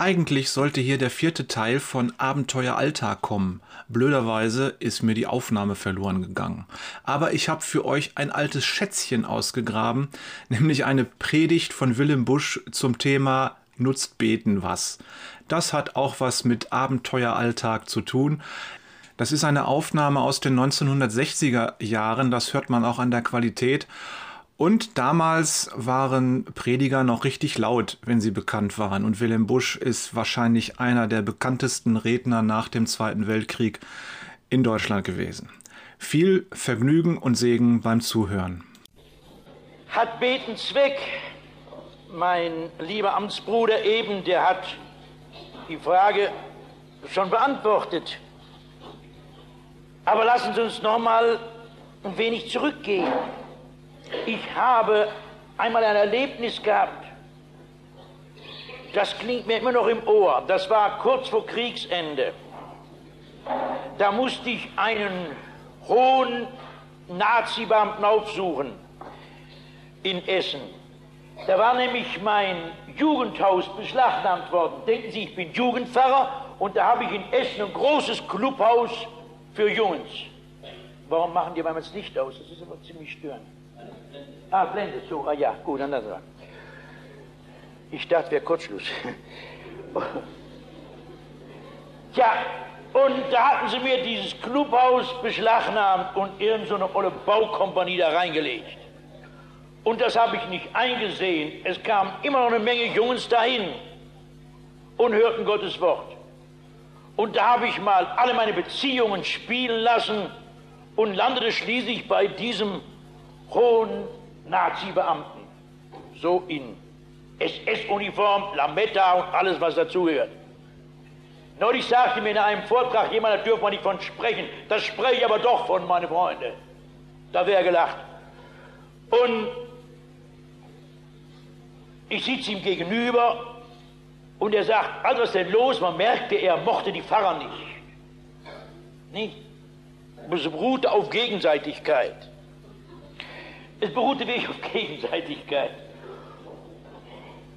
Eigentlich sollte hier der vierte Teil von Abenteuer Alltag kommen. Blöderweise ist mir die Aufnahme verloren gegangen. Aber ich habe für euch ein altes Schätzchen ausgegraben, nämlich eine Predigt von Willem Busch zum Thema Nutzt beten was. Das hat auch was mit Abenteuer Alltag zu tun. Das ist eine Aufnahme aus den 1960er Jahren, das hört man auch an der Qualität. Und damals waren Prediger noch richtig laut, wenn sie bekannt waren. Und Wilhelm Busch ist wahrscheinlich einer der bekanntesten Redner nach dem Zweiten Weltkrieg in Deutschland gewesen. Viel Vergnügen und Segen beim Zuhören. Hat Beten Zweck? Mein lieber Amtsbruder eben, der hat die Frage schon beantwortet. Aber lassen Sie uns noch mal ein wenig zurückgehen. Ich habe einmal ein Erlebnis gehabt, das klingt mir immer noch im Ohr. Das war kurz vor Kriegsende. Da musste ich einen hohen Nazi-Beamten aufsuchen in Essen. Da war nämlich mein Jugendhaus beschlagnahmt worden. Denken Sie, ich bin Jugendpfarrer und da habe ich in Essen ein großes Clubhaus für Jungs. Warum machen die beim das Licht aus? Das ist aber ziemlich störend. Ah, blendet so. Ah ja, gut, das war. Ich dachte, wäre Kurzschluss. ja, und da hatten sie mir dieses Clubhaus beschlagnahmt und irgendeine so olle Baukompanie da reingelegt. Und das habe ich nicht eingesehen. Es kamen immer noch eine Menge Jungs dahin und hörten Gottes Wort. Und da habe ich mal alle meine Beziehungen spielen lassen und landete schließlich bei diesem hohen Nazi-Beamten, so in SS-Uniform, Lametta und alles, was dazugehört. Neulich sagte mir in einem Vortrag jemand, da dürfen wir nicht von sprechen. Das spreche ich aber doch von, meine Freunde. Da wäre gelacht. Und ich sitze ihm gegenüber und er sagt, also was ist denn los? Man merkte, er mochte die Pfarrer nicht. Nicht? Es beruhte auf Gegenseitigkeit. Es beruhte wirklich auf Gegenseitigkeit.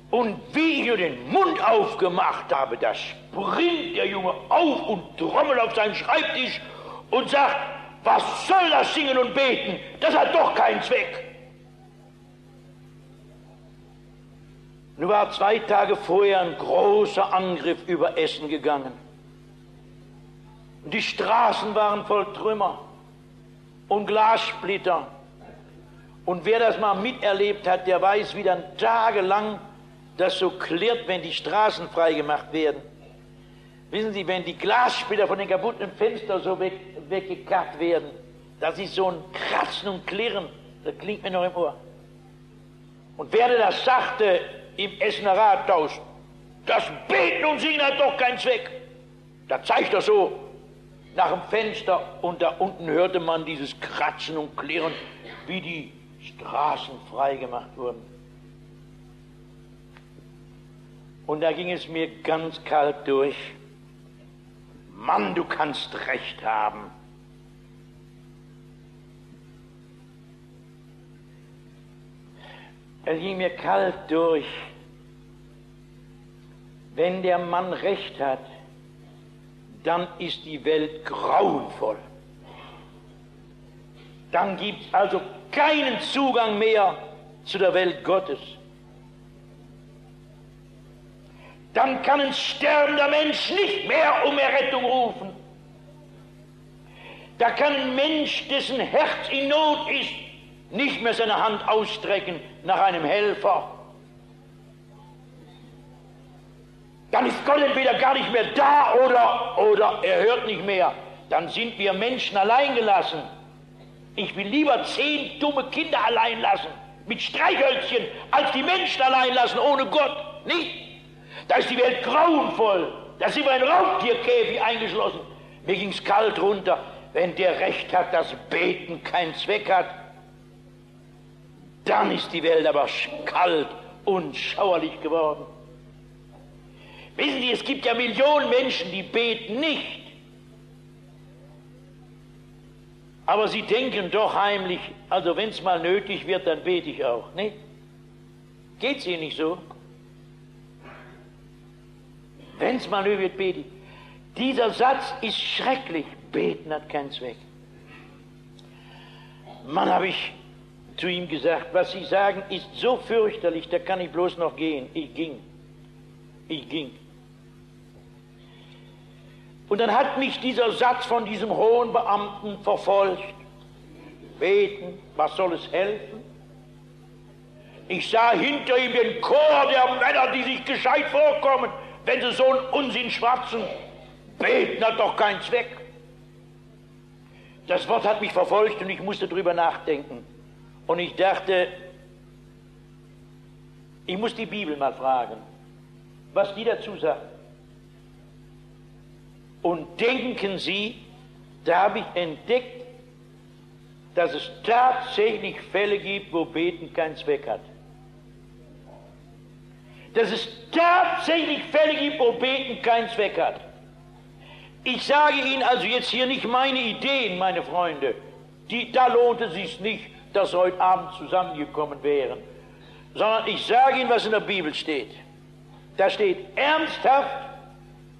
Und wie ich nur den Mund aufgemacht habe, da springt der Junge auf und trommelt auf seinen Schreibtisch und sagt, was soll das Singen und Beten? Das hat doch keinen Zweck. Nun war zwei Tage vorher ein großer Angriff über Essen gegangen. Und die Straßen waren voll Trümmer und Glassplitter und wer das mal miterlebt hat, der weiß, wie dann tagelang das so klirrt, wenn die Straßen freigemacht werden. Wissen Sie, wenn die Glassplitter von den kaputten Fenstern so weg, weggekackt werden, das ist so ein Kratzen und Klirren, das klingt mir noch im Ohr. Und wer das sagte im Essener Rathaus, das Beten und Singen hat doch keinen Zweck. Da zeigt er so nach dem Fenster und da unten hörte man dieses Kratzen und Klirren, wie die Straßen freigemacht wurden. Und da ging es mir ganz kalt durch. Mann, du kannst recht haben. Es ging mir kalt durch. Wenn der Mann recht hat, dann ist die Welt grauenvoll. Dann gibt es also keinen Zugang mehr zu der Welt Gottes. Dann kann ein sterbender Mensch nicht mehr um Errettung rufen. Da kann ein Mensch, dessen Herz in Not ist, nicht mehr seine Hand ausstrecken nach einem Helfer. Dann ist Gott entweder gar nicht mehr da oder, oder er hört nicht mehr. Dann sind wir Menschen allein gelassen. Ich will lieber zehn dumme Kinder allein lassen, mit Streichhölzchen, als die Menschen allein lassen, ohne Gott. Nicht? Da ist die Welt grauenvoll. Da sind wir in Raubtierkäfig eingeschlossen. Mir ging's kalt runter. Wenn der Recht hat, dass Beten keinen Zweck hat, dann ist die Welt aber kalt und schauerlich geworden. Wissen Sie, es gibt ja Millionen Menschen, die beten nicht. Aber sie denken doch heimlich, also wenn es mal nötig wird, dann bete ich auch, nicht? Geht's Ihnen nicht so? wenn es mal wird, bete. Dieser Satz ist schrecklich. Beten hat keinen Zweck. Mann, habe ich zu ihm gesagt, was Sie sagen, ist so fürchterlich, da kann ich bloß noch gehen. Ich ging. Ich ging. Und dann hat mich dieser Satz von diesem hohen Beamten verfolgt. Beten, was soll es helfen? Ich sah hinter ihm den Chor der Männer, die sich gescheit vorkommen, wenn sie so einen Unsinn schwatzen. Beten hat doch keinen Zweck. Das Wort hat mich verfolgt und ich musste drüber nachdenken. Und ich dachte, ich muss die Bibel mal fragen, was die dazu sagt. Und denken Sie, da habe ich entdeckt, dass es tatsächlich Fälle gibt, wo Beten keinen Zweck hat. Dass es tatsächlich Fälle gibt, wo Beten keinen Zweck hat. Ich sage Ihnen also jetzt hier nicht meine Ideen, meine Freunde. Die, da lohnte es sich nicht, dass Sie heute Abend zusammengekommen wären. Sondern ich sage Ihnen, was in der Bibel steht. Da steht ernsthaft,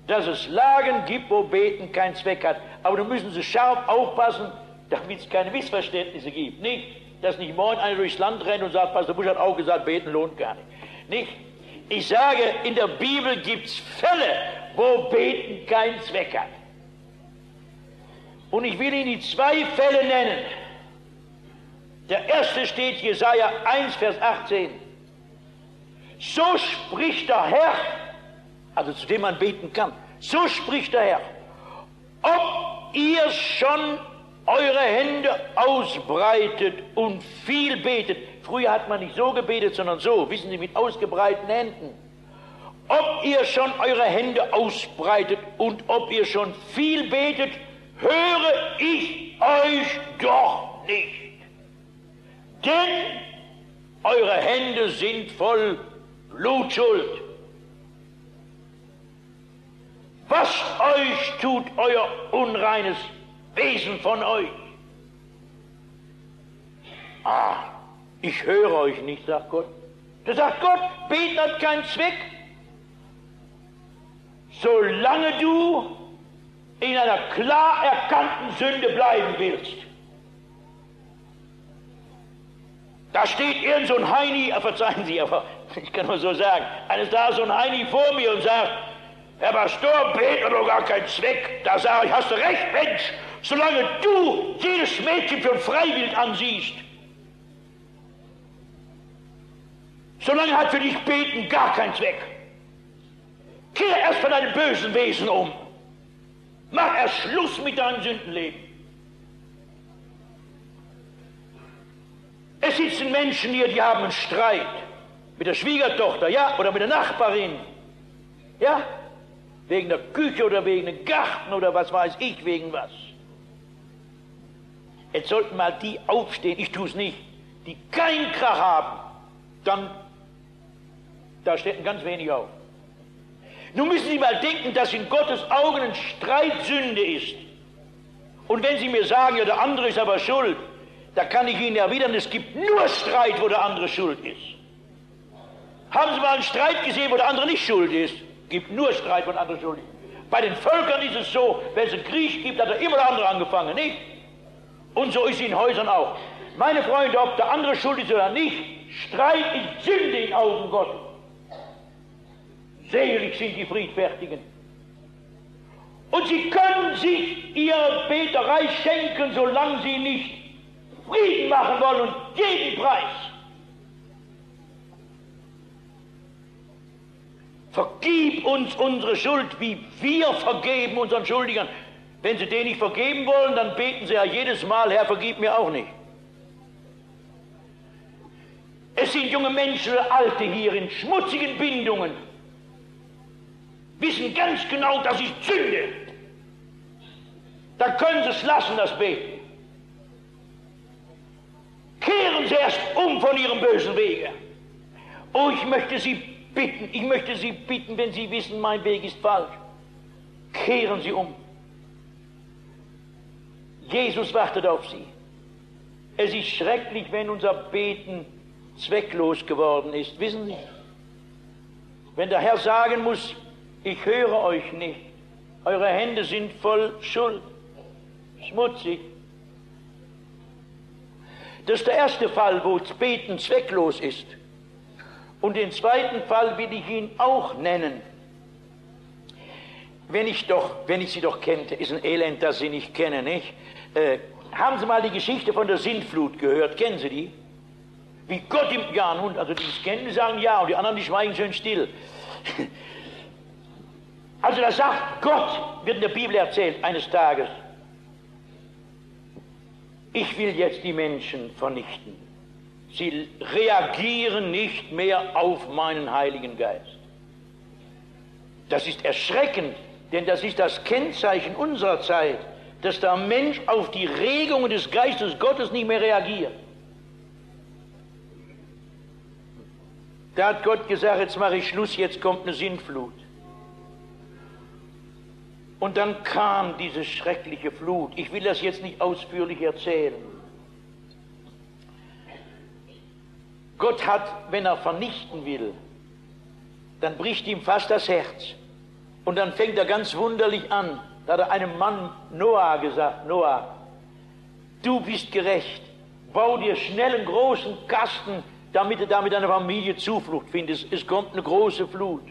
dass es Lagen gibt, wo Beten keinen Zweck hat. Aber da müssen Sie scharf aufpassen, damit es keine Missverständnisse gibt. Nicht, dass nicht morgen einer durchs Land rennt und sagt, Pastor Busch hat auch gesagt, beten lohnt gar nicht. Nicht? Ich sage, in der Bibel gibt es Fälle, wo Beten keinen Zweck hat. Und ich will Ihnen die zwei Fälle nennen. Der erste steht Jesaja 1, Vers 18. So spricht der Herr, also zu dem man beten kann. So spricht der Herr. Ob ihr schon eure Hände ausbreitet und viel betet. Früher hat man nicht so gebetet, sondern so, wissen Sie, mit ausgebreiteten Händen. Ob ihr schon eure Hände ausbreitet und ob ihr schon viel betet, höre ich euch doch nicht. Denn eure Hände sind voll Blutschuld. Wascht euch tut euer unreines Wesen von euch. Ah, ich höre euch nicht, sagt Gott. Da sagt Gott, beten hat keinen Zweck. Solange du in einer klar erkannten Sünde bleiben willst. Da steht irgend so ein Heini, verzeihen Sie, aber ich kann nur so sagen, eines da so ein Heini vor mir und sagt, Herr Pastor, beten doch gar keinen Zweck. Da sage ich, hast du recht, Mensch, solange du jedes Mädchen für Freiwild ansiehst, solange hat für dich Beten gar keinen Zweck. Kehr erst von deinem bösen Wesen um. Mach erst Schluss mit deinem Sündenleben. Es sitzen Menschen hier, die haben einen Streit mit der Schwiegertochter, ja, oder mit der Nachbarin, ja, wegen der Küche oder wegen dem Garten oder was weiß ich, wegen was. Jetzt sollten mal die aufstehen, ich tue es nicht, die keinen Krach haben, dann, da steht ganz wenig auf. Nun müssen Sie mal denken, dass in Gottes Augen ein Streit Sünde ist. Und wenn Sie mir sagen, ja, der andere ist aber schuld, da kann ich Ihnen erwidern, es gibt nur Streit, wo der andere schuld ist. Haben Sie mal einen Streit gesehen, wo der andere nicht schuld ist? Es gibt nur Streit, wo der andere schuld ist. Bei den Völkern ist es so, wenn es einen Krieg gibt, hat er immer der andere angefangen, nicht? Und so ist es in Häusern auch. Meine Freunde, ob der andere schuld ist oder nicht, Streit ist Sünde in Augen Gottes. Selig sind die Friedfertigen. Und sie können sich ihre Beterei schenken, solange sie nicht Frieden machen wollen und jeden Preis. Vergib uns unsere Schuld, wie wir vergeben unseren Schuldigern. Wenn sie den nicht vergeben wollen, dann beten sie ja jedes Mal, Herr, vergib mir auch nicht. Es sind junge Menschen, alte hier in schmutzigen Bindungen, wissen ganz genau, das ist Sünde. Da können sie es lassen, das Beten. Kehren Sie erst um von Ihrem bösen Wege. Oh, ich möchte Sie bitten, ich möchte Sie bitten, wenn Sie wissen, mein Weg ist falsch. Kehren Sie um. Jesus wartet auf Sie. Es ist schrecklich, wenn unser Beten zwecklos geworden ist. Wissen Sie? Wenn der Herr sagen muss, Ich höre euch nicht. Eure Hände sind voll Schuld, schmutzig. Das ist der erste Fall, wo das Beten zwecklos ist. Und den zweiten Fall will ich ihn auch nennen. Wenn ich doch, wenn ich Sie doch kennte, ist ein Elend, das Sie nicht kennen, nicht? Äh, haben Sie mal die Geschichte von der Sintflut gehört? Kennen Sie die? Wie Gott im, ja nun, also die es kennen, sagen ja und die anderen, die schweigen schön still. Also da sagt Gott, wird in der Bibel erzählt, eines Tages, ich will jetzt die Menschen vernichten. Sie reagieren nicht mehr auf meinen Heiligen Geist. Das ist erschreckend, denn das ist das Kennzeichen unserer Zeit, dass der Mensch auf die Regungen des Geistes Gottes nicht mehr reagiert. Da hat Gott gesagt, jetzt mache ich Schluss, jetzt kommt eine Sintflut. Und dann kam diese schreckliche Flut. Ich will das jetzt nicht ausführlich erzählen. Gott hat, wenn er vernichten will, dann bricht ihm fast das Herz. Und dann fängt er ganz wunderlich an. Da hat er einem Mann Noah gesagt, Noah, du bist gerecht, bau dir schnell einen großen Kasten, damit du damit deiner Familie Zuflucht findest. Es kommt eine große Flut.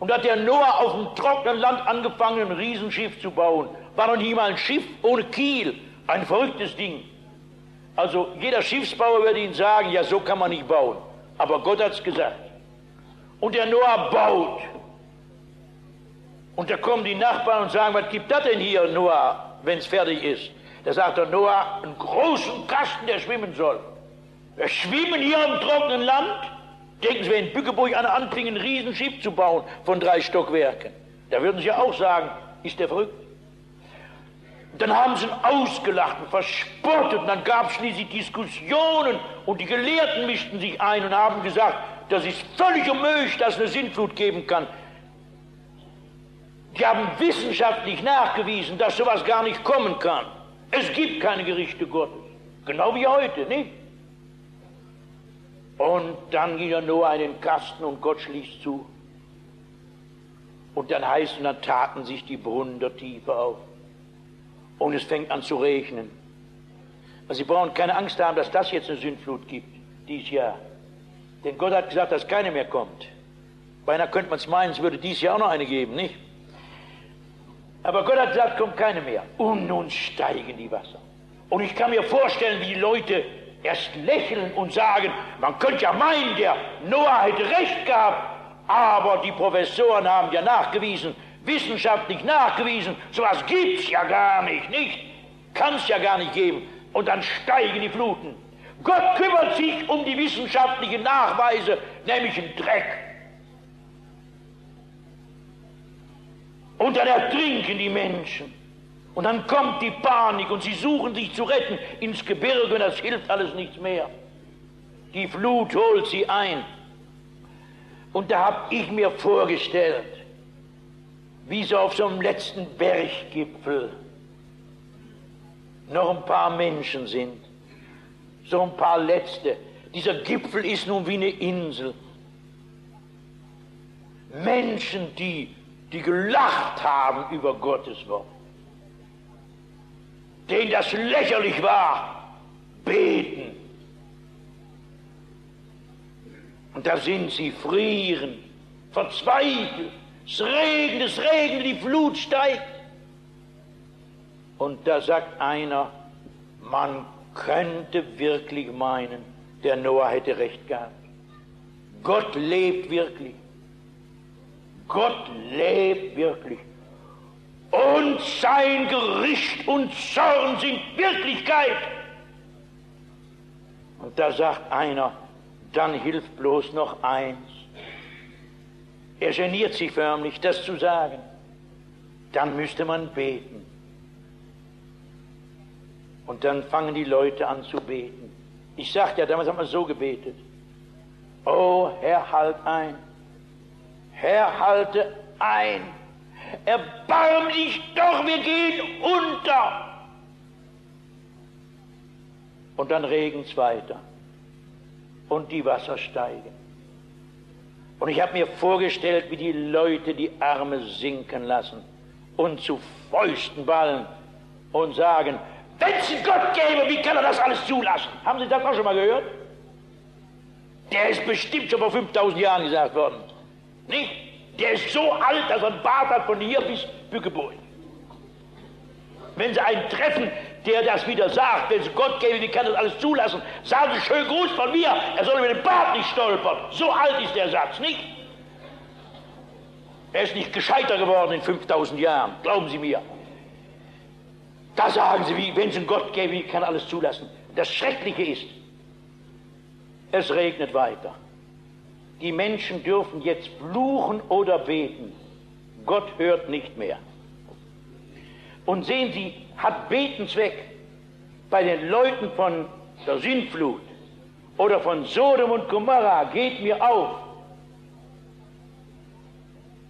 Und da hat der Noah auf dem trockenen Land angefangen, ein Riesenschiff zu bauen. War noch nie mal ein Schiff ohne Kiel. Ein verrücktes Ding. Also jeder Schiffsbauer würde Ihnen sagen, ja, so kann man nicht bauen. Aber Gott hat es gesagt. Und der Noah baut. Und da kommen die Nachbarn und sagen, was gibt das denn hier, Noah, wenn es fertig ist? Da sagt der Noah, einen großen Kasten, der schwimmen soll. Wir schwimmen hier im trockenen Land. Denken Sie, wenn Bückeburg einer anfing, ein Riesenschiff zu bauen von drei Stockwerken. Da würden Sie ja auch sagen, ist der verrückt? Dann haben sie ihn ausgelacht und verspottet und dann gab es schließlich Diskussionen und die Gelehrten mischten sich ein und haben gesagt, das ist völlig unmöglich, dass es eine Sintflut geben kann. Die haben wissenschaftlich nachgewiesen, dass sowas gar nicht kommen kann. Es gibt keine Gerichte Gottes. Genau wie heute, nicht? Und dann ging er Noah in den Kasten und Gott schließt zu. Und dann heißt es, dann taten sich die Brunnen der Tiefe auf. Und es fängt an zu regnen. Also Sie brauchen keine Angst haben, dass das jetzt eine Sündflut gibt, dieses Jahr. Denn Gott hat gesagt, dass keine mehr kommt. Beinahe könnte man es meinen, es würde dieses Jahr auch noch eine geben, nicht? Aber Gott hat gesagt, kommt keine mehr. Und nun steigen die Wasser. Und ich kann mir vorstellen, wie die Leute erst lächeln und sagen, man könnte ja meinen, der Noah hätte recht gehabt, aber die Professoren haben ja nachgewiesen, wissenschaftlich nachgewiesen, sowas gibt's ja gar nicht, nicht? Kann's ja gar nicht geben. Und dann steigen die Fluten. Gott kümmert sich um die wissenschaftlichen Nachweise, nämlich einen Dreck. Und dann ertrinken die Menschen. Und dann kommt die Panik und sie suchen sich zu retten ins Gebirge und das hilft alles nichts mehr. Die Flut holt sie ein. Und da habe ich mir vorgestellt, wie so auf so einem letzten Berggipfel noch ein paar Menschen sind. So ein paar letzte. Dieser Gipfel ist nun wie eine Insel. Menschen, die, die gelacht haben über Gottes Wort denen das lächerlich war, beten. Und da sind sie, frieren, verzweifelt. Es regnet, es regnet, die Flut steigt. Und da sagt einer, man könnte wirklich meinen, der Noah hätte recht gehabt. Gott lebt wirklich. Gott lebt wirklich und sein Gericht und Zorn sind Wirklichkeit. Und da sagt einer, dann hilft bloß noch eins. Er geniert sich förmlich, das zu sagen. Dann müsste man beten. Und dann fangen die Leute an zu beten. Ich sagte ja, damals haben wir so gebetet. Oh Herr, halt ein. Herr, halte ein. Erbarm dich doch, wir gehen unter. Und dann regen's weiter. Und die Wasser steigen. Und ich habe mir vorgestellt, wie die Leute die Arme sinken lassen und zu Fäusten ballen und sagen, wenn es Gott gäbe, wie kann er das alles zulassen? Haben Sie das auch schon mal gehört? Der ist bestimmt schon vor 5000 Jahren gesagt worden. Nicht? Der ist so alt, dass er einen Bart hat von hier bis Bückeburg. Wenn Sie einen treffen, der das wieder sagt, wenn es Gott gäbe, wie kann das alles zulassen? Sagen Sie schön Gruß von mir, er soll über den Bart nicht stolpern. So alt ist der Satz, nicht? Er ist nicht gescheiter geworden in 5000 Jahren, glauben Sie mir. Da sagen Sie, wie, wenn es einen Gott gäbe, wie kann alles zulassen? Das Schreckliche ist, es regnet weiter. Die Menschen dürfen jetzt fluchen oder beten. Gott hört nicht mehr. Und sehen Sie, hat Beten Zweck bei den Leuten von der Sintflut oder von Sodom und Gomorra, geht mir auf.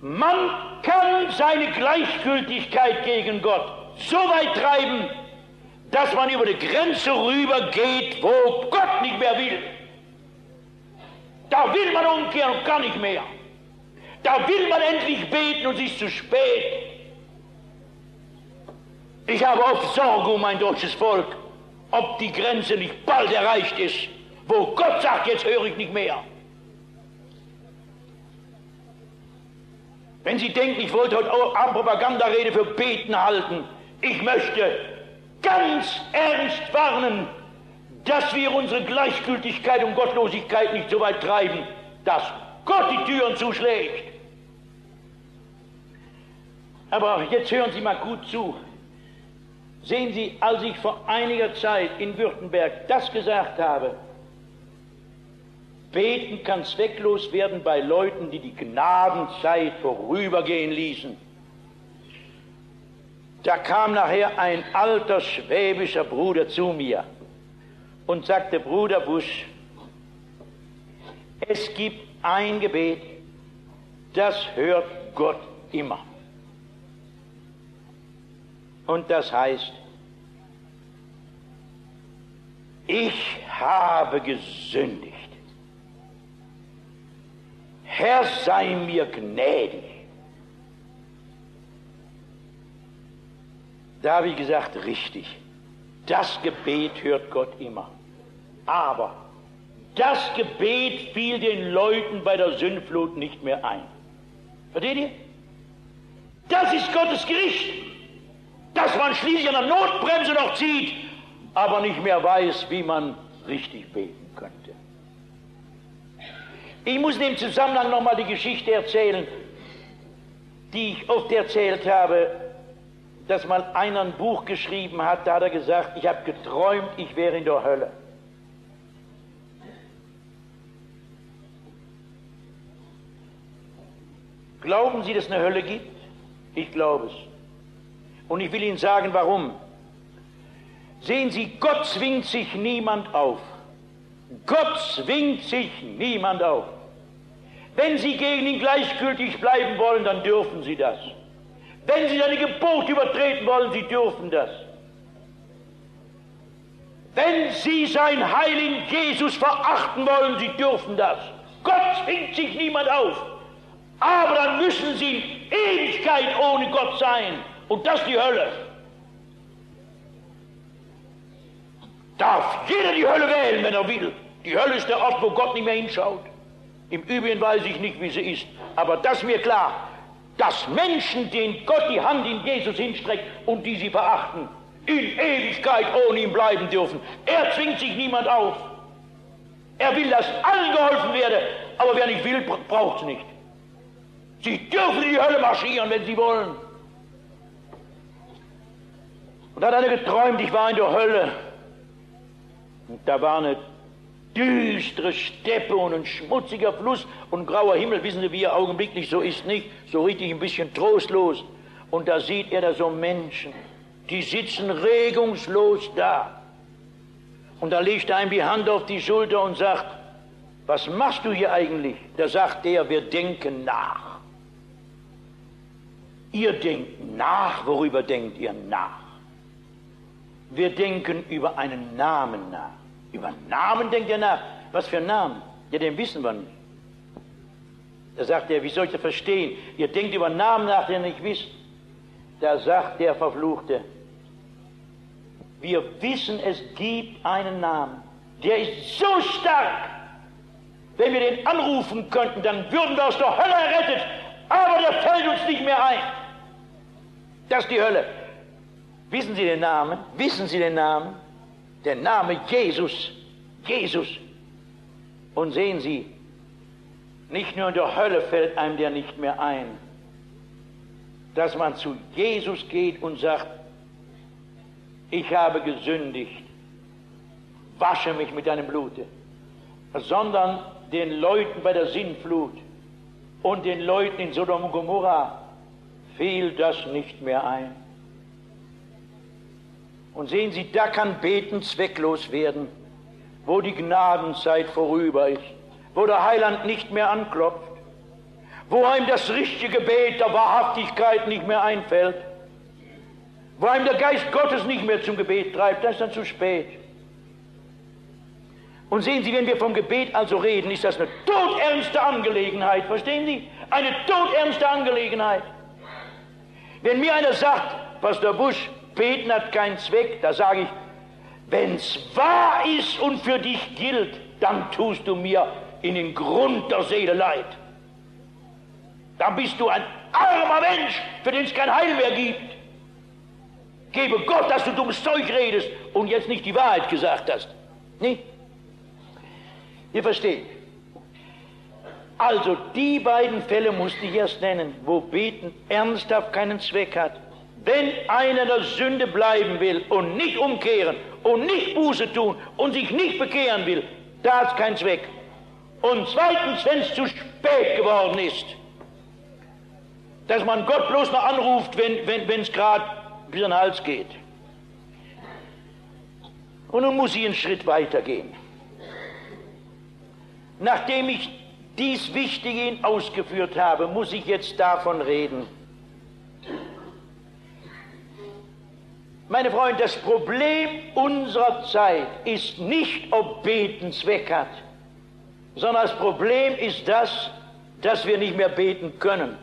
Man kann seine Gleichgültigkeit gegen Gott so weit treiben, dass man über die Grenze rübergeht, wo Gott nicht mehr will. Da will man umkehren und kann nicht mehr. Da will man endlich beten und es ist zu spät. Ich habe oft Sorge um mein deutsches Volk, ob die Grenze nicht bald erreicht ist, wo Gott sagt, jetzt höre ich nicht mehr. Wenn Sie denken, ich wollte heute Abend Propagandarede für Beten halten, ich möchte ganz ernst warnen, dass wir unsere Gleichgültigkeit und Gottlosigkeit nicht so weit treiben, dass Gott die Türen zuschlägt. Aber jetzt hören Sie mal gut zu. Sehen Sie, als ich vor einiger Zeit in Württemberg das gesagt habe, beten kann zwecklos werden bei Leuten, die die Gnadenzeit vorübergehen ließen. Da kam nachher ein alter schwäbischer Bruder zu mir und sagte, Bruder Busch, es gibt ein Gebet, das hört Gott immer. Und das heißt, ich habe gesündigt. Herr sei mir gnädig. Da habe ich gesagt, richtig, das Gebet hört Gott immer. Aber das Gebet fiel den Leuten bei der Sündflut nicht mehr ein. Versteht ihr? Das ist Gottes Gericht dass man schließlich an der Notbremse noch zieht, aber nicht mehr weiß, wie man richtig beten könnte. Ich muss in dem Zusammenhang nochmal die Geschichte erzählen, die ich oft erzählt habe, dass mal einer ein Buch geschrieben hat, da hat er gesagt, ich habe geträumt, ich wäre in der Hölle. Glauben Sie, dass es eine Hölle gibt? Ich glaube es. Und ich will Ihnen sagen, warum. Sehen Sie, Gott zwingt sich niemand auf. Gott zwingt sich niemand auf. Wenn Sie gegen ihn gleichgültig bleiben wollen, dann dürfen Sie das. Wenn Sie seine Gebote übertreten wollen, Sie dürfen das. Wenn Sie sein Heiligen Jesus verachten wollen, Sie dürfen das. Gott zwingt sich niemand auf. Aber dann müssen Sie in Ewigkeit ohne Gott sein. Und das die Hölle. Darf jeder die Hölle wählen, wenn er will. Die Hölle ist der Ort, wo Gott nicht mehr hinschaut. Im Übrigen weiß ich nicht, wie sie ist. Aber das ist mir klar, dass Menschen, denen Gott die Hand in Jesus hinstreckt und die sie verachten, in Ewigkeit ohne ihn bleiben dürfen. Er zwingt sich niemand auf. Er will, dass allen geholfen werde, aber wer nicht will, braucht es nicht. Sie dürfen in die Hölle marschieren, wenn sie wollen. Und da hat einer geträumt, ich war in der Hölle. Und da war eine düstere Steppe und ein schmutziger Fluss und grauer Himmel. Wissen Sie, wie er augenblicklich so ist, nicht? So richtig ein bisschen trostlos. Und da sieht er da so Menschen, die sitzen regungslos da. Und da legt er ihm die Hand auf die Schulter und sagt, was machst du hier eigentlich? Da sagt der, wir denken nach. Ihr denkt nach, worüber denkt ihr nach? Wir denken über einen Namen nach. Über Namen denkt ihr nach. Was für einen Namen? Ja, den wissen wir nicht. Da sagt er, wie soll ich das verstehen? Ihr denkt über Namen nach, den ihr nicht wisst. Da sagt der Verfluchte, wir wissen, es gibt einen Namen, der ist so stark, wenn wir den anrufen könnten, dann würden wir aus der Hölle errettet, aber der fällt uns nicht mehr ein. Das ist die Hölle. Wissen Sie den Namen? Wissen Sie den Namen? Der Name Jesus. Jesus. Und sehen Sie, nicht nur in der Hölle fällt einem der nicht mehr ein, dass man zu Jesus geht und sagt, ich habe gesündigt, wasche mich mit deinem Blute, sondern den Leuten bei der Sinnflut und den Leuten in Sodom und Gomorra fiel das nicht mehr ein. Und sehen Sie, da kann Beten zwecklos werden, wo die Gnadenzeit vorüber ist, wo der Heiland nicht mehr anklopft, wo einem das richtige Gebet der Wahrhaftigkeit nicht mehr einfällt, wo einem der Geist Gottes nicht mehr zum Gebet treibt, das ist dann zu spät. Und sehen Sie, wenn wir vom Gebet also reden, ist das eine todernste Angelegenheit, verstehen Sie? Eine todernste Angelegenheit. Wenn mir einer sagt, Pastor Busch, beten hat keinen Zweck, da sage ich, wenn es wahr ist und für dich gilt, dann tust du mir in den Grund der Seele leid. Dann bist du ein armer Mensch, für den es kein Heil mehr gibt. Gebe Gott, dass du dummes Zeug redest und jetzt nicht die Wahrheit gesagt hast. Nee? Ihr versteht. Also die beiden Fälle musste ich erst nennen, wo Beten ernsthaft keinen Zweck hat. Wenn einer der Sünde bleiben will und nicht umkehren und nicht Buße tun und sich nicht bekehren will, da es keinen Zweck. Und zweitens, wenn es zu spät geworden ist, dass man Gott bloß noch anruft, wenn es wenn, gerade an den Hals geht. Und nun muss ich einen Schritt weitergehen. Nachdem ich dies Wichtige ausgeführt habe, muss ich jetzt davon reden. Meine Freunde, das Problem unserer Zeit ist nicht, ob Beten Zweck hat, sondern das Problem ist das, dass wir nicht mehr beten können.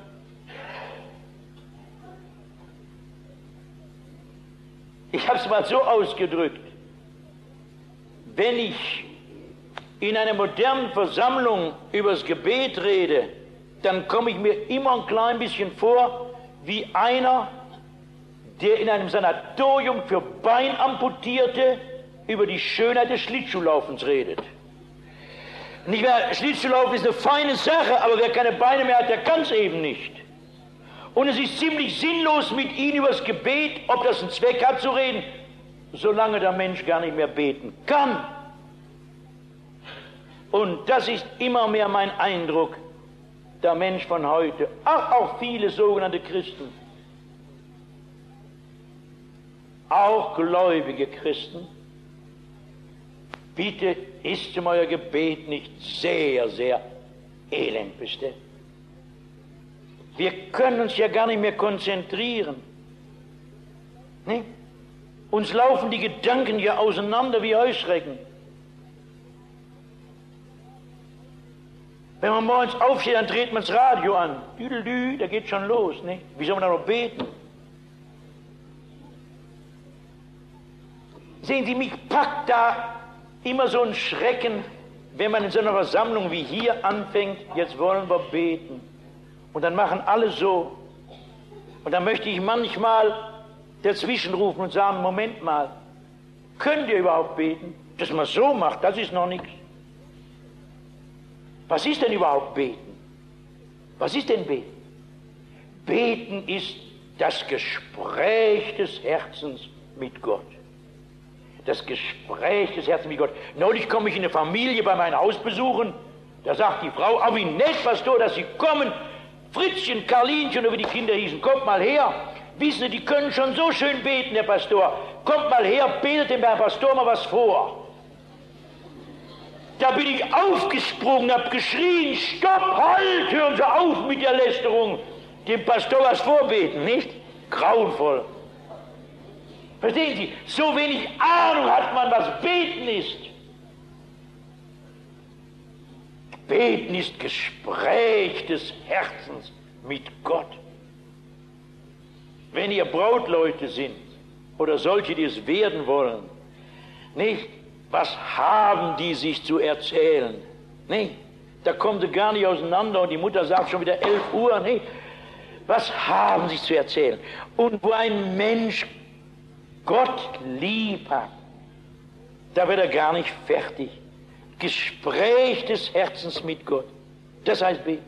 Ich habe es mal so ausgedrückt, wenn ich in einer modernen Versammlung über das Gebet rede, dann komme ich mir immer ein klein bisschen vor wie einer, der in einem Sanatorium für Beinamputierte über die Schönheit des Schlittschuhlaufens redet. Nicht mehr, Schlittschuhlaufen ist eine feine Sache, aber wer keine Beine mehr hat, der kann es eben nicht. Und es ist ziemlich sinnlos, mit ihnen über das Gebet, ob das einen Zweck hat, zu reden, solange der Mensch gar nicht mehr beten kann. Und das ist immer mehr mein Eindruck, der Mensch von heute, auch, auch viele sogenannte Christen, auch gläubige Christen, bitte ist um euer Gebet nicht sehr, sehr elend bestellt. Wir können uns ja gar nicht mehr konzentrieren. Nee? Uns laufen die Gedanken ja auseinander wie Heuschrecken. Wenn man morgens aufsteht, dann dreht man das Radio an. Düdelü, da geht schon los. Ne? Wie soll man da noch beten? Sehen Sie, mich packt da immer so ein Schrecken, wenn man in so einer Versammlung wie hier anfängt, jetzt wollen wir beten. Und dann machen alle so. Und dann möchte ich manchmal dazwischen rufen und sagen, Moment mal, könnt ihr überhaupt beten? Dass man so macht, das ist noch nichts. Was ist denn überhaupt Beten? Was ist denn Beten? Beten ist das Gespräch des Herzens mit Gott. Das Gespräch des Herzens mit Gott. Neulich komme ich in eine Familie bei meinem Haus besuchen. Da sagt die Frau, aber wie nett, Pastor, dass Sie kommen. Fritzchen, Karlinchen, wie die Kinder hießen, kommt mal her. Wissen Sie, die können schon so schön beten, Herr Pastor. Kommt mal her, betet dem Herrn Pastor mal was vor. Da bin ich aufgesprungen, hab geschrien, stopp, halt, hören Sie auf mit der Lästerung. Dem Pastor was vorbeten, nicht? Grauenvoll. Verstehen Sie, so wenig Ahnung hat man, was beten ist. Beten ist Gespräch des Herzens mit Gott. Wenn ihr Brautleute sind oder solche, die es werden wollen, nicht? Was haben die sich zu erzählen? Nicht? Da kommen sie gar nicht auseinander und die Mutter sagt schon wieder 11 Uhr. Nicht? Was haben sie zu erzählen? Und wo ein Mensch Gott lieb hat, da wird er gar nicht fertig. Gespräch des Herzens mit Gott. Das heißt beten.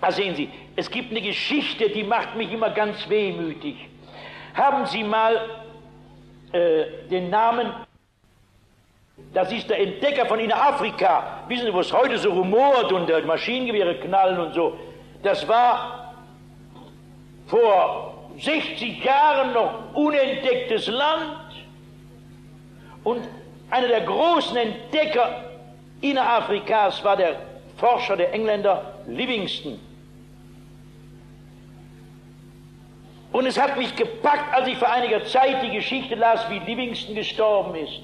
Da sehen Sie, es gibt eine Geschichte, die macht mich immer ganz wehmütig. Haben Sie mal äh, den Namen, das ist der Entdecker von Innerafrika. Wissen Sie, wo es heute so rumort und äh, Maschinengewehre knallen und so. Das war vor 60 Jahren noch unentdecktes Land. Und einer der großen Entdecker Innerafrikas war der Forscher, der Engländer Livingston. Und es hat mich gepackt, als ich vor einiger Zeit die Geschichte las, wie Livingston gestorben ist.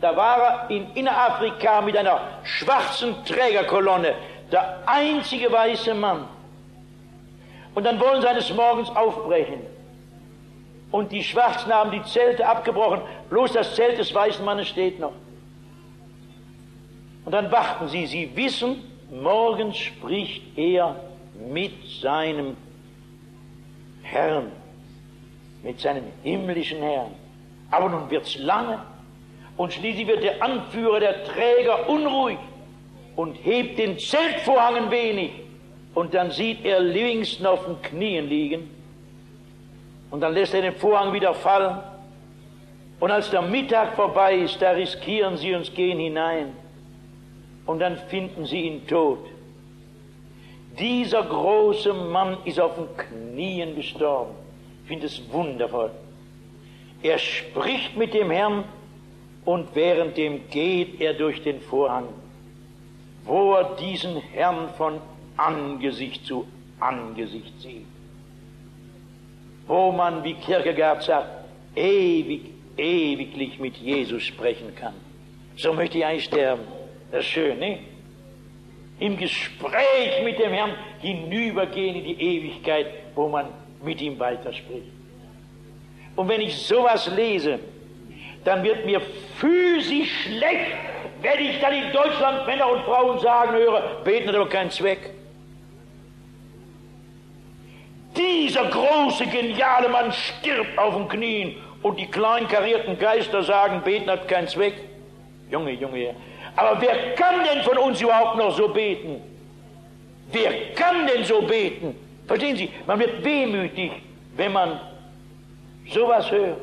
Da war er in Innerafrika mit einer schwarzen Trägerkolonne, der einzige weiße Mann. Und dann wollen sie eines Morgens aufbrechen. Und die Schwarzen haben die Zelte abgebrochen, bloß das Zelt des weißen Mannes steht noch. Und dann warten sie, sie wissen, morgens spricht er mit seinem Herrn mit seinem himmlischen Herrn. Aber nun wird's lange. Und schließlich wird der Anführer, der Träger unruhig und hebt den Zeltvorhang ein wenig. Und dann sieht er Livingston auf den Knien liegen und dann lässt er den Vorhang wieder fallen und als der Mittag vorbei ist, da riskieren sie uns gehen hinein und dann finden sie ihn tot. Dieser große Mann ist auf den Knien gestorben. Ich finde es wundervoll. Er spricht mit dem Herrn und währenddem geht er durch den Vorhang, wo er diesen Herrn von Angesicht zu Angesicht sieht. Wo man, wie Kierkegaard sagt, ewig, ewiglich mit Jesus sprechen kann. So möchte ich eigentlich sterben. Das ist schön, ne? Im Gespräch mit dem Herrn hinübergehen in die Ewigkeit, wo man mit ihm weiterspricht. Und wenn ich sowas lese, dann wird mir physisch schlecht, wenn ich dann in Deutschland Männer und Frauen sagen höre, beten hat aber keinen Zweck. Dieser große, geniale Mann stirbt auf den Knien und die kleinen karierten Geister sagen, beten hat keinen Zweck. Junge, Junge, aber wer kann denn von uns überhaupt noch so beten? Wer kann denn so beten? Verstehen Sie, man wird wehmütig, wenn man sowas hört.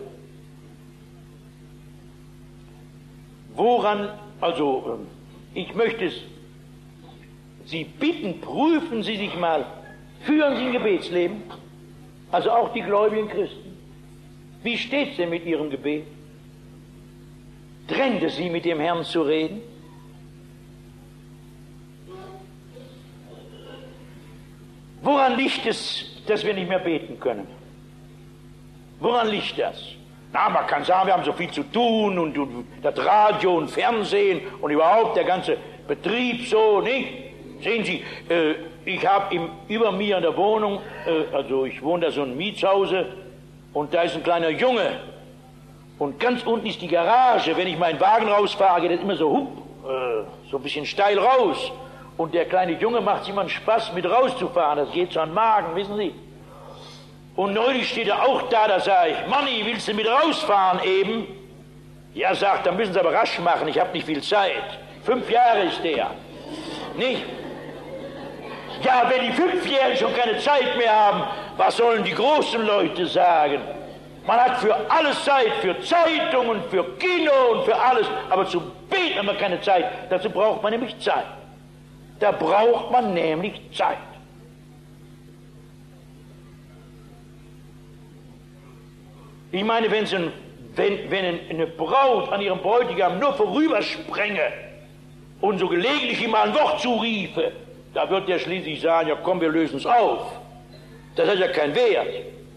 Woran, also ähm, ich möchte es Sie bitten, prüfen Sie sich mal, führen Sie ein Gebetsleben, also auch die gläubigen Christen. Wie steht es denn mit Ihrem Gebet? Trennt es Sie mit dem Herrn zu reden? Woran liegt es, dass wir nicht mehr beten können? Woran liegt das? Na, man kann sagen, wir haben so viel zu tun und, und das Radio und Fernsehen und überhaupt der ganze Betrieb so, nicht? Sehen Sie, äh, ich habe über mir in der Wohnung, äh, also ich wohne da so ein Mietshause und da ist ein kleiner Junge und ganz unten ist die Garage. Wenn ich meinen Wagen rausfahre, geht das immer so, hup, äh, so ein bisschen steil raus. Und der kleine Junge macht immer einen Spaß, mit rauszufahren. Das geht so an den Magen, wissen Sie. Und neulich steht er auch da, da sage ich, Manni, willst du mit rausfahren eben? Ja, sagt, dann müssen Sie aber rasch machen, ich habe nicht viel Zeit. Fünf Jahre ist der. Nicht? Ja, wenn die Fünfjährigen schon keine Zeit mehr haben, was sollen die großen Leute sagen? Man hat für alles Zeit, für Zeitungen, für Kino und für alles, aber zum Beten haben wir keine Zeit. Dazu braucht man nämlich Zeit. Da braucht man nämlich Zeit. Ich meine, wenn, ein, wenn, wenn eine Braut an ihrem Bräutigam nur vorübersprenge und so gelegentlich ihm mal ein Wort zuriefe, da wird der schließlich sagen, ja komm, wir lösen es auf. Das hat ja keinen Wert.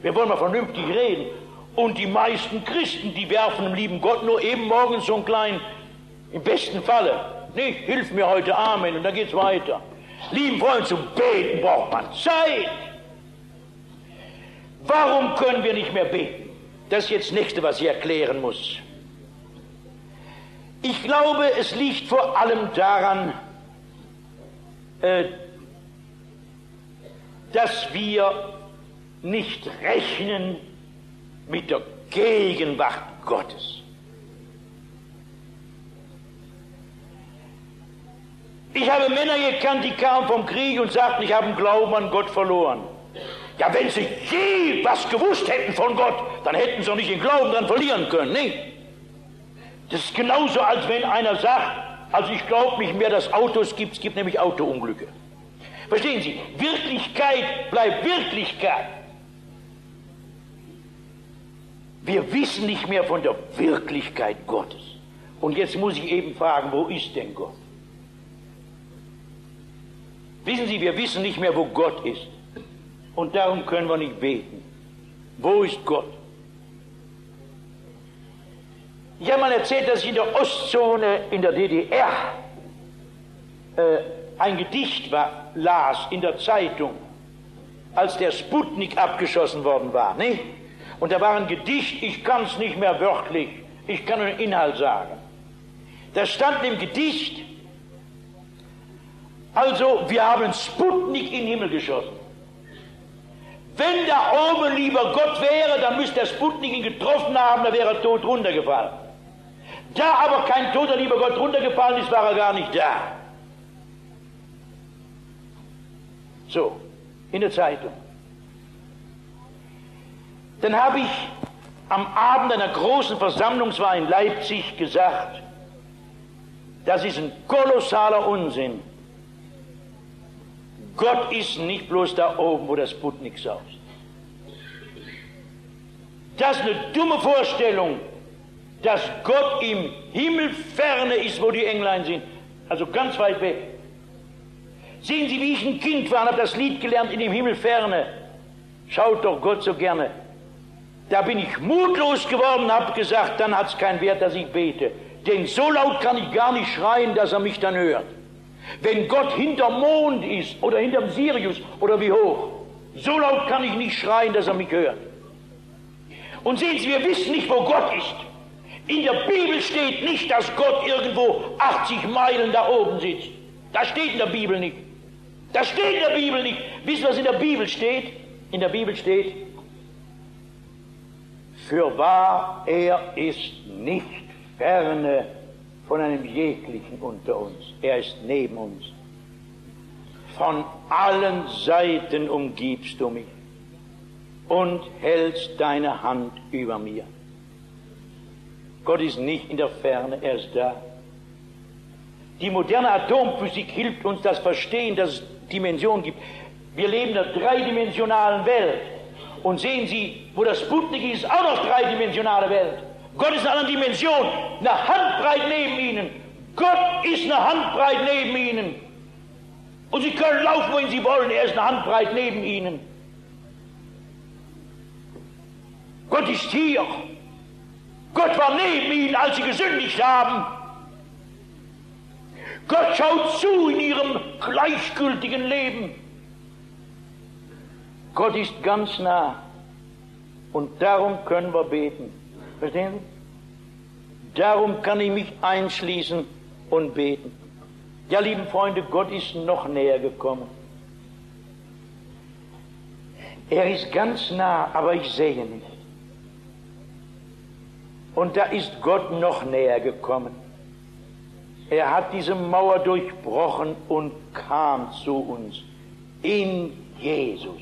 Wir wollen mal vernünftig reden. Und die meisten Christen, die werfen dem lieben Gott nur eben morgens so einen kleinen, im besten Falle, Nicht, hilf mir heute, Amen, und dann geht's weiter. Lieben Freunde, zum Beten braucht man Zeit. Warum können wir nicht mehr beten? Das ist jetzt das Nächste, was ich erklären muss. Ich glaube, es liegt vor allem daran, äh, dass wir nicht rechnen mit der Gegenwart Gottes. Ich habe Männer gekannt, die kamen vom Krieg und sagten, ich habe den Glauben an Gott verloren. Ja, wenn sie je was gewusst hätten von Gott, dann hätten sie auch nicht den Glauben dann verlieren können, nicht? Das ist genauso, als wenn einer sagt, also ich glaube nicht mehr, dass Autos gibt, es gibt nämlich Autounglücke. Verstehen Sie? Wirklichkeit bleibt Wirklichkeit. Wir wissen nicht mehr von der Wirklichkeit Gottes. Und jetzt muss ich eben fragen, wo ist denn Gott? Wissen Sie, wir wissen nicht mehr, wo Gott ist. Und darum können wir nicht beten. Wo ist Gott? Mal erzählt, dass ich in der Ostzone in der DDR äh, ein Gedicht war, las in der Zeitung, als der Sputnik abgeschossen worden war. Nicht? Und da war ein Gedicht, ich kann es nicht mehr wörtlich, ich kann nur den Inhalt sagen. Da stand im Gedicht, also wir haben Sputnik in den Himmel geschossen. Wenn da oben lieber Gott wäre, dann müsste der Sputnik ihn getroffen haben, da wäre er tot runtergefallen. Da aber kein toter lieber Gott runtergefallen ist, war er gar nicht da. So, in der Zeitung. Dann habe ich am Abend einer großen Versammlung, es war in Leipzig, gesagt, das ist ein kolossaler Unsinn. Gott ist nicht bloß da oben, wo das Sputnik saust. Das ist eine dumme Vorstellung, dass Gott im Himmel ferne ist, wo die Englein sind. Also ganz weit weg. Sehen Sie, wie ich ein Kind war und habe das Lied gelernt in dem Himmel ferne. Schaut doch Gott so gerne. Da bin ich mutlos geworden habe gesagt, dann hat es keinen Wert, dass ich bete. Denn so laut kann ich gar nicht schreien, dass er mich dann hört. Wenn Gott hinterm Mond ist oder hinterm Sirius oder wie hoch, so laut kann ich nicht schreien, dass er mich hört. Und sehen Sie, wir wissen nicht, wo Gott ist. In der Bibel steht nicht, dass Gott irgendwo 80 Meilen da oben sitzt. Das steht in der Bibel nicht. Das steht in der Bibel nicht. Wisst ihr, was in der Bibel steht? In der Bibel steht, für wahr, er ist nicht ferne von einem jeglichen unter uns. Er ist neben uns. Von allen Seiten umgibst du mich und hältst deine Hand über mir. Gott ist nicht in der Ferne, er ist da. Die moderne Atomphysik hilft uns das Verstehen, dass es Dimensionen gibt. Wir leben in einer dreidimensionalen Welt. Und sehen Sie, wo das Sputnik ist, auch noch dreidimensionale Welt. Gott ist in einer anderen Dimension, eine Handbreit neben Ihnen. Gott ist eine Handbreit neben Ihnen. Und Sie können laufen, wohin Sie wollen, er ist eine Handbreit neben Ihnen. Gott ist hier. Gott war neben Ihnen, als Sie gesündigt haben. Gott schaut zu in Ihrem gleichgültigen Leben. Gott ist ganz nah. Und darum können wir beten. Verstehen Sie? Darum kann ich mich einschließen und beten. Ja, lieben Freunde, Gott ist noch näher gekommen. Er ist ganz nah, aber ich sehe nicht. Und da ist Gott noch näher gekommen. Er hat diese Mauer durchbrochen und kam zu uns in Jesus.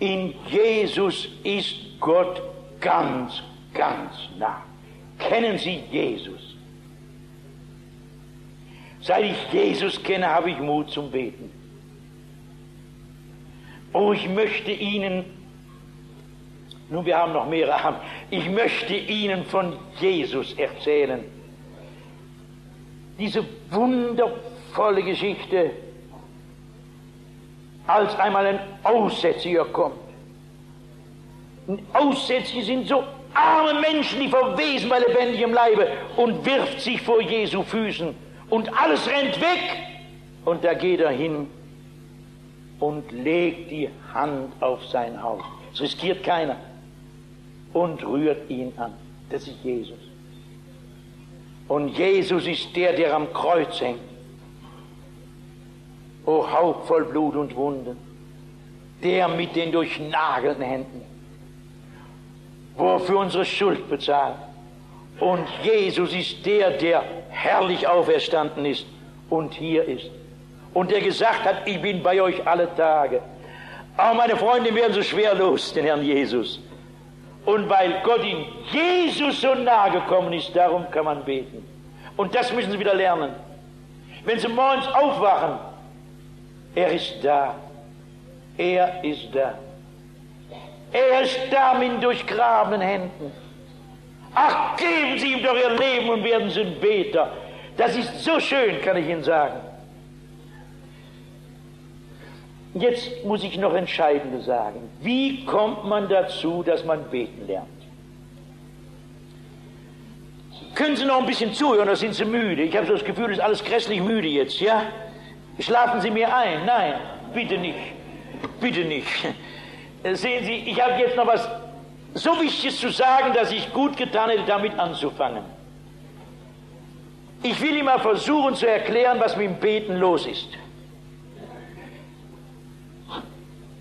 In Jesus ist Gott ganz, ganz nah. Kennen Sie Jesus? Seit ich Jesus kenne, habe ich Mut zum Beten. Oh, ich möchte Ihnen, nun wir haben noch mehrere Abend, ich möchte Ihnen von Jesus erzählen. Diese wundervolle Geschichte, als einmal ein Aussätziger kommt. Und Aussätzige sind so arme Menschen, die verwesen bei lebendigem Leibe und wirft sich vor Jesu Füßen und alles rennt weg und da geht er hin und legt die Hand auf sein Haupt. Es riskiert keiner und rührt ihn an. Das ist Jesus. Und Jesus ist der, der am Kreuz hängt. O Haupt voll Blut und Wunden. Der mit den durchnagelten Händen wo er für unsere Schuld bezahlt. Und Jesus ist der, der herrlich auferstanden ist und hier ist. Und der gesagt hat, ich bin bei euch alle Tage. Aber meine Freunde werden so schwer los, den Herrn Jesus. Und weil Gott in Jesus so nahe gekommen ist, darum kann man beten. Und das müssen Sie wieder lernen. Wenn Sie morgens aufwachen, er ist da. Er ist da. Er ist da mit durchgrabenen Händen. Ach, geben Sie ihm doch Ihr Leben und werden Sie ein Beter. Das ist so schön, kann ich Ihnen sagen. Jetzt muss ich noch Entscheidendes sagen. Wie kommt man dazu, dass man beten lernt? Können Sie noch ein bisschen zuhören, oder sind Sie müde? Ich habe so das Gefühl, es ist alles grässlich müde jetzt, ja? Schlafen Sie mir ein? Nein, bitte nicht. Bitte nicht. Sehen Sie, ich habe jetzt noch was so Wichtiges zu sagen, dass ich gut getan hätte, damit anzufangen. Ich will immer versuchen zu erklären, was mit dem Beten los ist.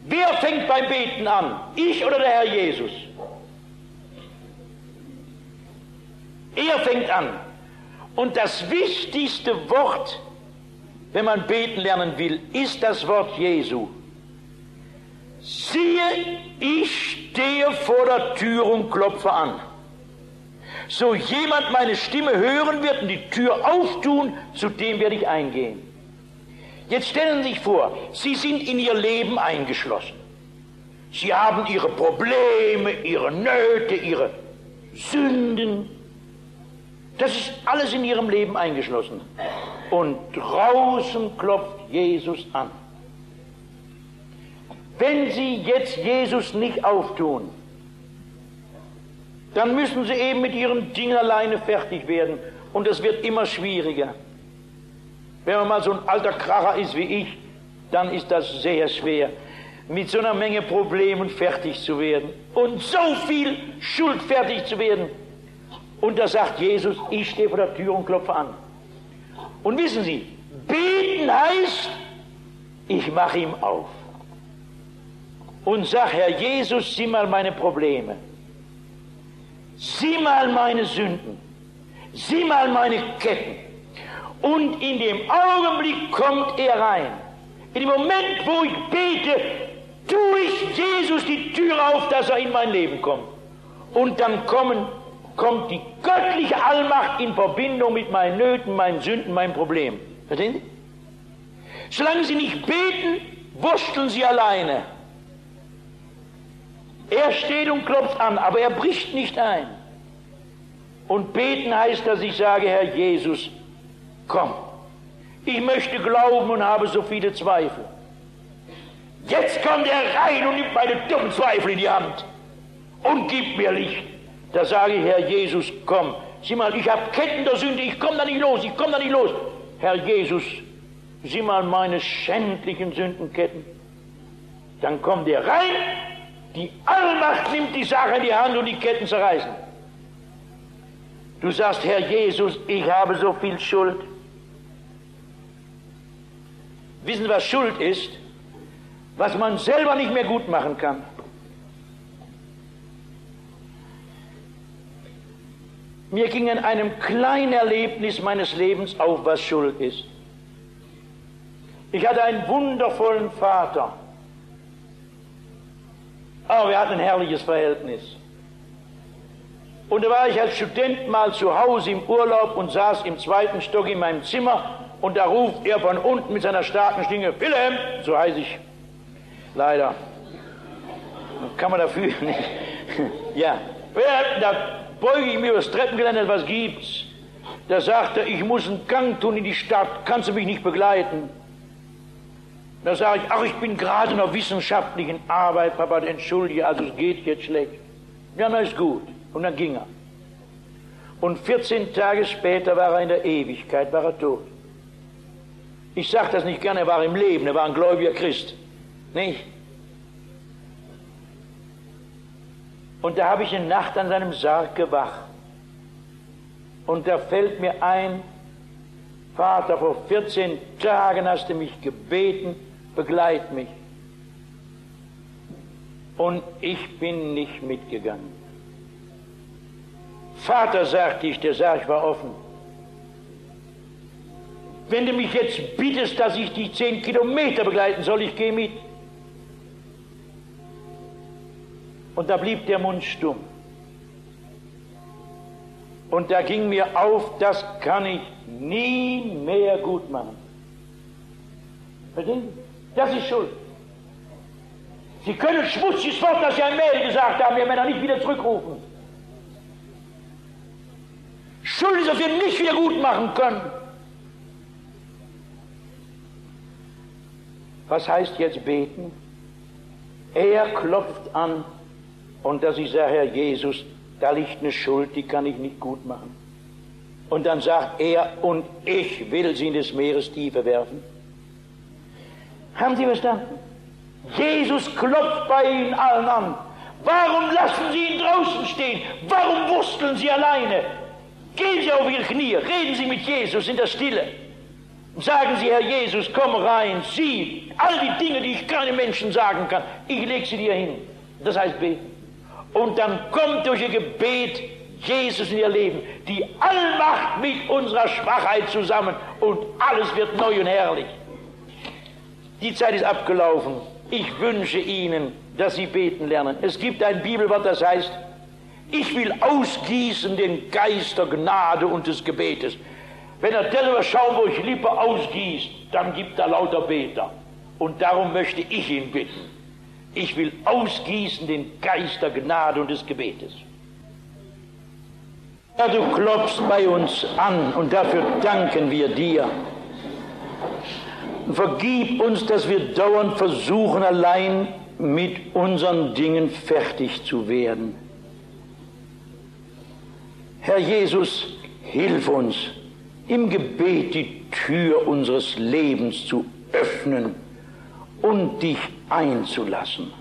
Wer fängt beim Beten an? Ich oder der Herr Jesus? Er fängt an. Und das wichtigste Wort, wenn man beten lernen will, ist das Wort Jesu. Siehe, ich stehe vor der Tür und klopfe an. So jemand meine Stimme hören wird und die Tür auftun, zu dem werde ich eingehen. Jetzt stellen Sie sich vor, Sie sind in Ihr Leben eingeschlossen. Sie haben Ihre Probleme, Ihre Nöte, Ihre Sünden. Das ist alles in Ihrem Leben eingeschlossen. Und draußen klopft Jesus an. Wenn Sie jetzt Jesus nicht auftun, dann müssen Sie eben mit Ihrem Ding alleine fertig werden. Und es wird immer schwieriger. Wenn man mal so ein alter Kracher ist wie ich, dann ist das sehr schwer, mit so einer Menge Problemen fertig zu werden und so viel Schuld fertig zu werden. Und da sagt Jesus, ich stehe vor der Tür und klopfe an. Und wissen Sie, beten heißt, ich mache ihm auf und sag, Herr Jesus, sieh mal meine Probleme. Sieh mal meine Sünden. Sieh mal meine Ketten. Und in dem Augenblick kommt er rein. In dem Moment, wo ich bete, tue ich Jesus die Tür auf, dass er in mein Leben kommt. Und dann kommen, kommt die göttliche Allmacht in Verbindung mit meinen Nöten, meinen Sünden, meinen Problemen. Verstehen Sie? Solange Sie nicht beten, wursteln Sie alleine. Er steht und klopft an, aber er bricht nicht ein. Und beten heißt, dass ich sage, Herr Jesus, komm. Ich möchte glauben und habe so viele Zweifel. Jetzt kommt er rein und nimmt meine dummen Zweifel in die Hand und gibt mir Licht. Da sage ich, Herr Jesus, komm. Sieh mal, ich habe Ketten der Sünde, ich komme da nicht los, ich komme da nicht los. Herr Jesus, sieh mal meine schändlichen Sündenketten. Dann kommt er rein die Allmacht nimmt die Sache in die Hand und die Ketten zerreißen. Du sagst, Herr Jesus, ich habe so viel Schuld. Wissen, was Schuld ist? Was man selber nicht mehr gut machen kann. Mir ging in einem kleinen Erlebnis meines Lebens auf, was Schuld ist. Ich hatte einen wundervollen Vater. Aber wir hatten ein herrliches Verhältnis. Und da war ich als Student mal zu Hause im Urlaub und saß im zweiten Stock in meinem Zimmer und da ruft er von unten mit seiner starken Stimme, Wilhelm, so heiße ich, leider, kann man dafür nicht, ja, da beuge ich mir über das Treppengeländer, was gibt's? Da sagt er, ich muss einen Gang tun in die Stadt, kannst du mich nicht begleiten? Da sage ich, ach, ich bin gerade in einer wissenschaftlichen Arbeit, Papa, entschuldige, also es geht jetzt schlecht. Ja, na ist gut. Und dann ging er. Und 14 Tage später war er in der Ewigkeit, war er tot. Ich sage das nicht gerne, er war im Leben, er war ein gläubiger Christ. Nicht? Und da habe ich eine Nacht an seinem Sarg gewacht. Und da fällt mir ein, Vater, vor 14 Tagen hast du mich gebeten, begleit mich. Und ich bin nicht mitgegangen. Vater, sagte ich, der Sarg war offen. Wenn du mich jetzt bittest, dass ich die zehn Kilometer begleiten soll, ich gehe mit. Und da blieb der Mund stumm. Und da ging mir auf, das kann ich nie mehr gut machen. Verstehen? Das ist Schuld. Sie können schmutziges Wort, das Sie ein Mädel gesagt haben, ihr Männer nicht wieder zurückrufen. Schuld ist, dass wir nicht wieder gut machen können. Was heißt jetzt beten? Er klopft an und dass ich sage, Herr Jesus, da liegt eine Schuld, die kann ich nicht gut machen. Und dann sagt er, und ich will sie in des Meeres Tiefe werfen. Haben Sie verstanden? Jesus klopft bei Ihnen allen an. Warum lassen Sie ihn draußen stehen? Warum wursteln Sie alleine? Gehen Sie auf Ihre Knie, reden Sie mit Jesus in der Stille. Sagen Sie, Herr Jesus, komm rein, sieh all die Dinge, die ich keinem Menschen sagen kann, ich lege sie dir hin. Das heißt beten. Und dann kommt durch Ihr Gebet Jesus in Ihr Leben, die Allmacht mit unserer Schwachheit zusammen und alles wird neu und herrlich. Die Zeit ist abgelaufen. Ich wünsche Ihnen, dass Sie beten lernen. Es gibt ein Bibelwort, das heißt, ich will ausgießen den Geist der Gnade und des Gebetes. Wenn er darüber Schaumburg Lippe ausgießt, dann gibt er lauter Beter. Und darum möchte ich ihn bitten. Ich will ausgießen den Geist der Gnade und des Gebetes. Ja, du klopfst bei uns an und dafür danken wir dir. Vergib uns, dass wir dauernd versuchen, allein mit unseren Dingen fertig zu werden. Herr Jesus, hilf uns, im Gebet die Tür unseres Lebens zu öffnen und dich einzulassen.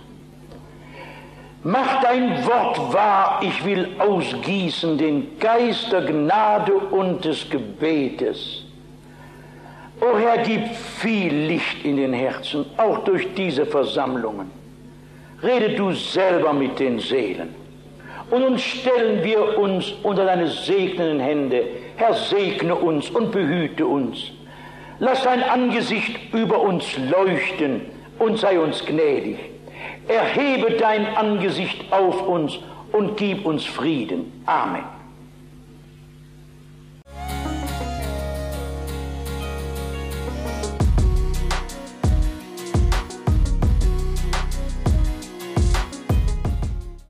Mach dein Wort wahr, ich will ausgießen den Geist der Gnade und des Gebetes. O Herr, gib viel Licht in den Herzen, auch durch diese Versammlungen. Rede du selber mit den Seelen. Und nun stellen wir uns unter deine segnenden Hände. Herr, segne uns und behüte uns. Lass dein Angesicht über uns leuchten und sei uns gnädig. Erhebe dein Angesicht auf uns und gib uns Frieden. Amen.